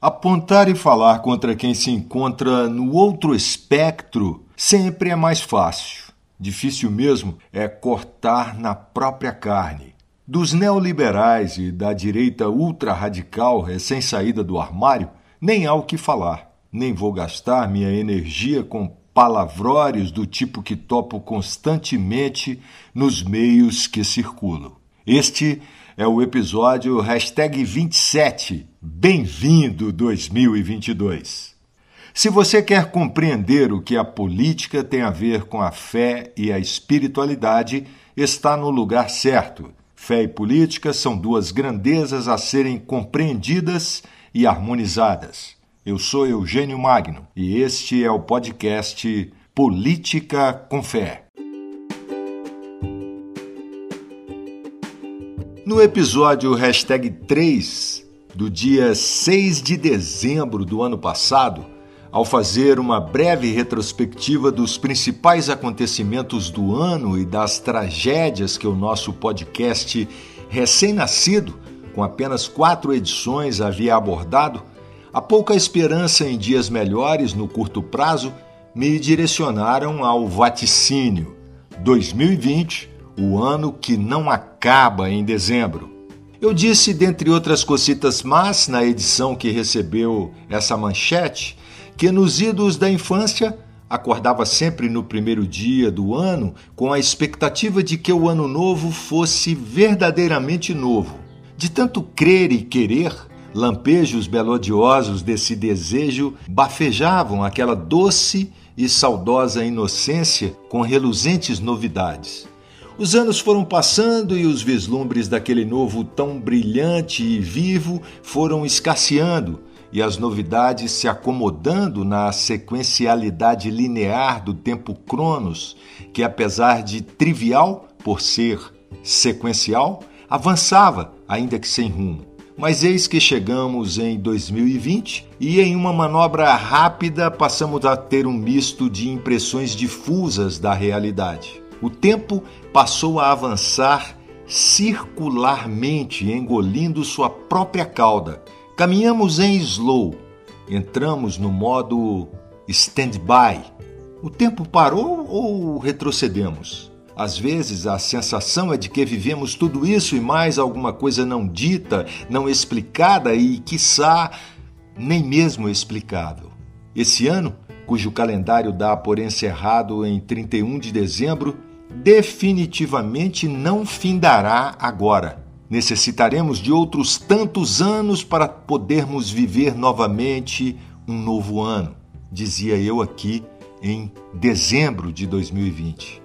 Apontar e falar contra quem se encontra no outro espectro sempre é mais fácil. Difícil mesmo é cortar na própria carne. Dos neoliberais e da direita ultra-radical recém-saída do armário, nem há o que falar. Nem vou gastar minha energia com palavrórios do tipo que topo constantemente nos meios que circulam. Este é o episódio hashtag 27. Bem-vindo 2022. Se você quer compreender o que a política tem a ver com a fé e a espiritualidade, está no lugar certo. Fé e política são duas grandezas a serem compreendidas e harmonizadas. Eu sou Eugênio Magno e este é o podcast Política com Fé. No episódio hashtag 3 do dia 6 de dezembro do ano passado, ao fazer uma breve retrospectiva dos principais acontecimentos do ano e das tragédias que o nosso podcast recém-nascido, com apenas quatro edições, havia abordado, a pouca esperança em dias melhores no curto prazo me direcionaram ao vaticínio. 2020 o ano que não acaba em dezembro. Eu disse, dentre outras cositas más, na edição que recebeu essa manchete, que nos idos da infância acordava sempre no primeiro dia do ano com a expectativa de que o ano novo fosse verdadeiramente novo. De tanto crer e querer, lampejos melodiosos desse desejo bafejavam aquela doce e saudosa inocência com reluzentes novidades. Os anos foram passando e os vislumbres daquele novo tão brilhante e vivo foram escasseando e as novidades se acomodando na sequencialidade linear do tempo Cronos, que apesar de trivial por ser sequencial, avançava, ainda que sem rumo. Mas eis que chegamos em 2020 e, em uma manobra rápida, passamos a ter um misto de impressões difusas da realidade. O tempo passou a avançar circularmente, engolindo sua própria cauda. Caminhamos em slow, entramos no modo stand-by. O tempo parou ou retrocedemos? Às vezes a sensação é de que vivemos tudo isso e mais alguma coisa não dita, não explicada e, quiçá, nem mesmo explicável. Esse ano, cujo calendário dá por encerrado em 31 de dezembro, definitivamente não findará agora. Necessitaremos de outros tantos anos para podermos viver novamente um novo ano, dizia eu aqui em dezembro de 2020.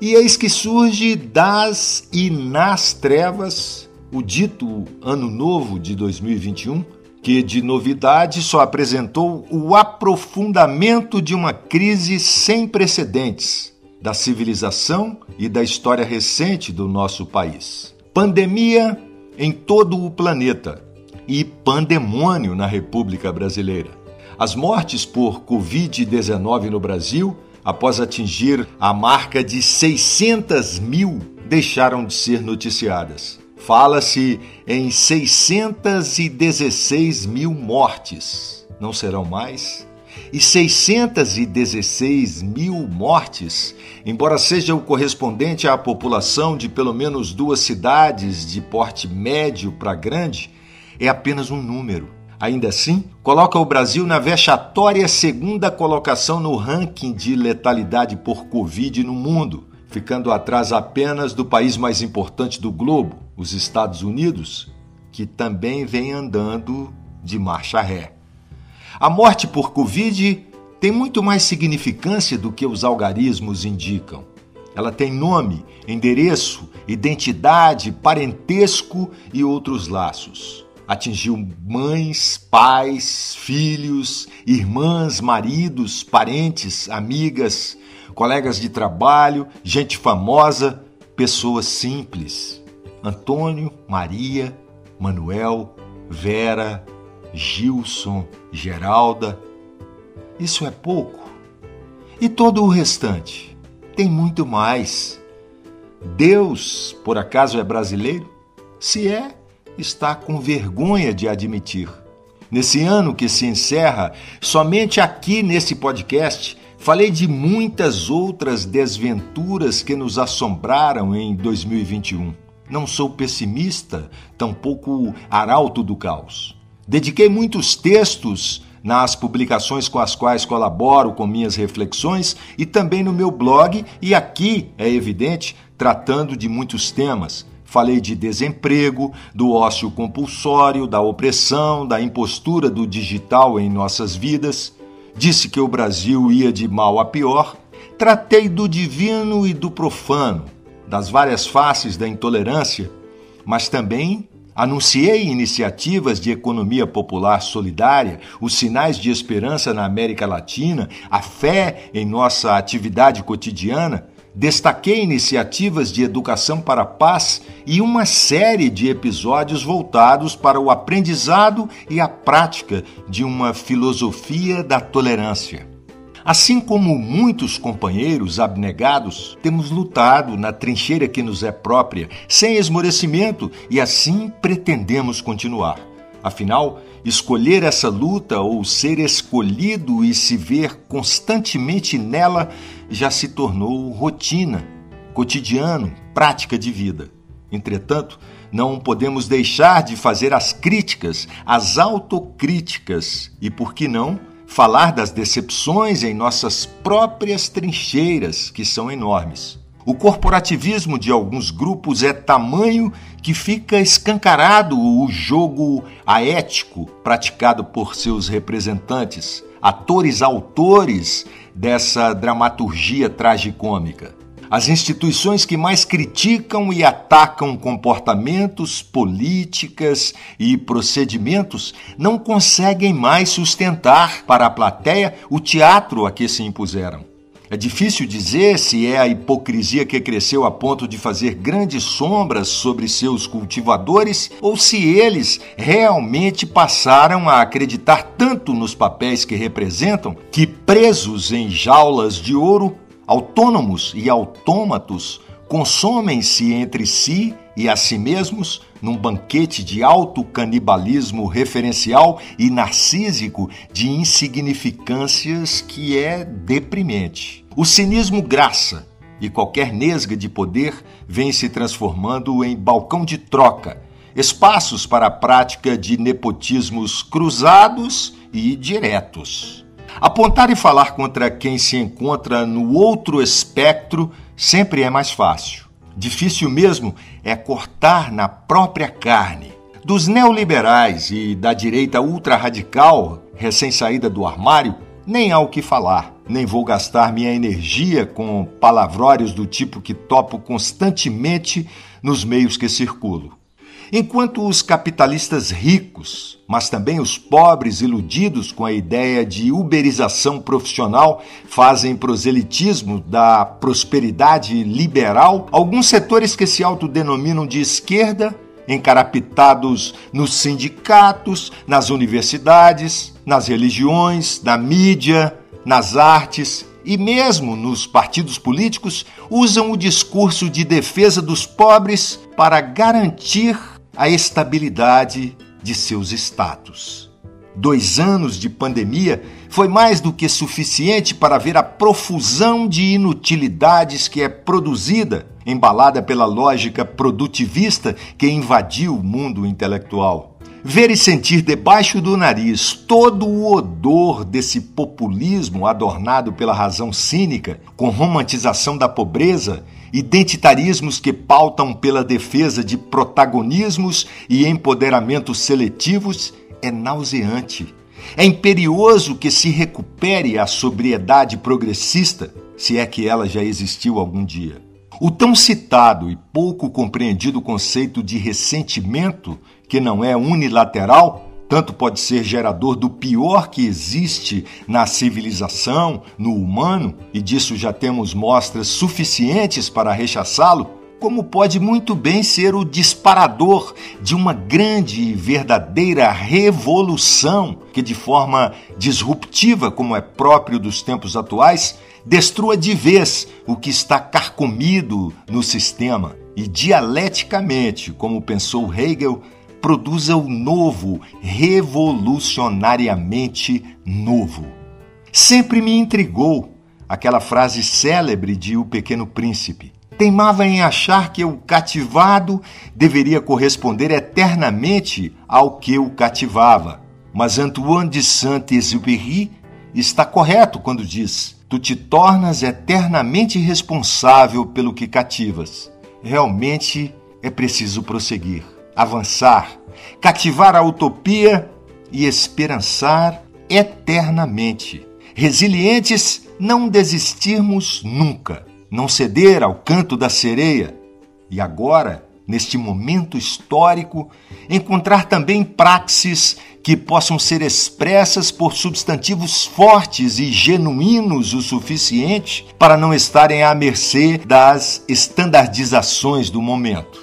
E eis que surge das e nas trevas o dito Ano Novo de 2021, que de novidade só apresentou o aprofundamento de uma crise sem precedentes da civilização e da história recente do nosso país. Pandemia em todo o planeta e pandemônio na República Brasileira. As mortes por Covid-19 no Brasil, após atingir a marca de 600 mil, deixaram de ser noticiadas. Fala-se em 616 mil mortes. Não serão mais? E 616 mil mortes, embora seja o correspondente à população de pelo menos duas cidades de porte médio para grande, é apenas um número. Ainda assim, coloca o Brasil na vexatória segunda colocação no ranking de letalidade por Covid no mundo, ficando atrás apenas do país mais importante do globo, os Estados Unidos, que também vem andando de marcha ré. A morte por Covid tem muito mais significância do que os algarismos indicam. Ela tem nome, endereço, identidade, parentesco e outros laços. Atingiu mães, pais, filhos, irmãs, maridos, parentes, amigas, colegas de trabalho, gente famosa, pessoas simples. Antônio, Maria, Manuel, Vera, Gilson, Geralda. Isso é pouco. E todo o restante? Tem muito mais. Deus, por acaso, é brasileiro? Se é, está com vergonha de admitir. Nesse ano que se encerra, somente aqui nesse podcast falei de muitas outras desventuras que nos assombraram em 2021. Não sou pessimista, tampouco arauto do caos. Dediquei muitos textos nas publicações com as quais colaboro com minhas reflexões e também no meu blog, e aqui, é evidente, tratando de muitos temas. Falei de desemprego, do ócio compulsório, da opressão, da impostura do digital em nossas vidas. Disse que o Brasil ia de mal a pior. Tratei do divino e do profano, das várias faces da intolerância, mas também Anunciei iniciativas de economia popular solidária, os sinais de esperança na América Latina, a fé em nossa atividade cotidiana. Destaquei iniciativas de educação para a paz e uma série de episódios voltados para o aprendizado e a prática de uma filosofia da tolerância. Assim como muitos companheiros abnegados, temos lutado na trincheira que nos é própria, sem esmorecimento, e assim pretendemos continuar. Afinal, escolher essa luta ou ser escolhido e se ver constantemente nela já se tornou rotina, cotidiano, prática de vida. Entretanto, não podemos deixar de fazer as críticas, as autocríticas e, por que não, falar das decepções em nossas próprias trincheiras, que são enormes. O corporativismo de alguns grupos é tamanho que fica escancarado o jogo aético praticado por seus representantes, atores autores dessa dramaturgia tragicômica. As instituições que mais criticam e atacam comportamentos, políticas e procedimentos não conseguem mais sustentar para a plateia o teatro a que se impuseram. É difícil dizer se é a hipocrisia que cresceu a ponto de fazer grandes sombras sobre seus cultivadores ou se eles realmente passaram a acreditar tanto nos papéis que representam que, presos em jaulas de ouro, Autônomos e autômatos consomem-se entre si e a si mesmos num banquete de alto canibalismo referencial e narcísico de insignificâncias que é deprimente. O cinismo graça e qualquer nesga de poder vem se transformando em balcão de troca, espaços para a prática de nepotismos cruzados e diretos. Apontar e falar contra quem se encontra no outro espectro sempre é mais fácil. Difícil mesmo é cortar na própria carne. Dos neoliberais e da direita ultra-radical, recém-saída do armário, nem há o que falar. Nem vou gastar minha energia com palavrórios do tipo que topo constantemente nos meios que circulo. Enquanto os capitalistas ricos, mas também os pobres iludidos com a ideia de uberização profissional, fazem proselitismo da prosperidade liberal, alguns setores que se autodenominam de esquerda, encarapitados nos sindicatos, nas universidades, nas religiões, na mídia, nas artes, e mesmo nos partidos políticos usam o discurso de defesa dos pobres para garantir a estabilidade de seus status. Dois anos de pandemia foi mais do que suficiente para ver a profusão de inutilidades que é produzida, embalada pela lógica produtivista que invadiu o mundo intelectual. Ver e sentir debaixo do nariz todo o odor desse populismo adornado pela razão cínica, com romantização da pobreza identitarismos que pautam pela defesa de protagonismos e empoderamentos seletivos é nauseante. É imperioso que se recupere a sobriedade progressista, se é que ela já existiu algum dia. O tão citado e pouco compreendido conceito de ressentimento, que não é unilateral, tanto pode ser gerador do pior que existe na civilização, no humano, e disso já temos mostras suficientes para rechaçá-lo, como pode muito bem ser o disparador de uma grande e verdadeira revolução que, de forma disruptiva, como é próprio dos tempos atuais, destrua de vez o que está carcomido no sistema e, dialeticamente, como pensou Hegel, produza o novo, revolucionariamente novo. Sempre me intrigou aquela frase célebre de O Pequeno Príncipe. Teimava em achar que o cativado deveria corresponder eternamente ao que o cativava. Mas Antoine de Saint-Exupéry está correto quando diz: Tu te tornas eternamente responsável pelo que cativas. Realmente é preciso prosseguir, avançar, cativar a utopia e esperançar eternamente. Resilientes, não desistirmos nunca, não ceder ao canto da sereia. E agora, neste momento histórico, encontrar também praxes que possam ser expressas por substantivos fortes e genuínos o suficiente para não estarem à mercê das estandardizações do momento.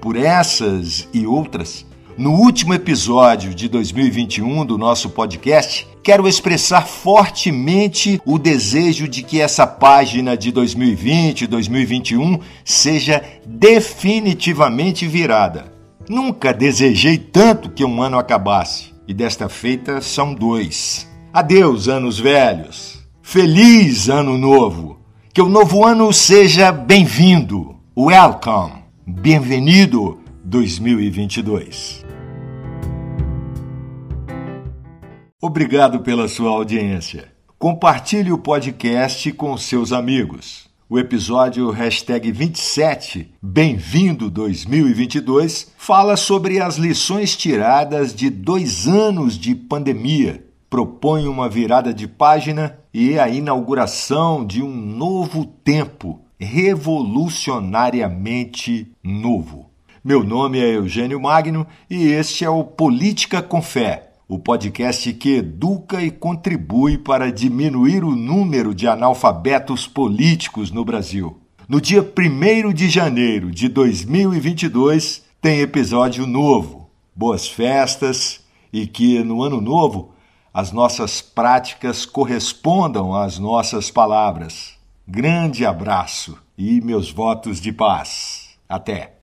Por essas e outras, no último episódio de 2021 do nosso podcast, quero expressar fortemente o desejo de que essa página de 2020 e 2021 seja definitivamente virada. Nunca desejei tanto que um ano acabasse, e desta feita são dois. Adeus, anos velhos. Feliz ano novo. Que o novo ano seja bem-vindo. Welcome. Bem-vindo 2022. Obrigado pela sua audiência. Compartilhe o podcast com seus amigos. O episódio hashtag 27, Bem-vindo 2022, fala sobre as lições tiradas de dois anos de pandemia. Propõe uma virada de página e a inauguração de um novo tempo, revolucionariamente novo. Meu nome é Eugênio Magno e este é o Política com Fé o podcast que educa e contribui para diminuir o número de analfabetos políticos no Brasil. No dia 1 de janeiro de 2022 tem episódio novo. Boas festas e que no ano novo as nossas práticas correspondam às nossas palavras. Grande abraço e meus votos de paz. Até!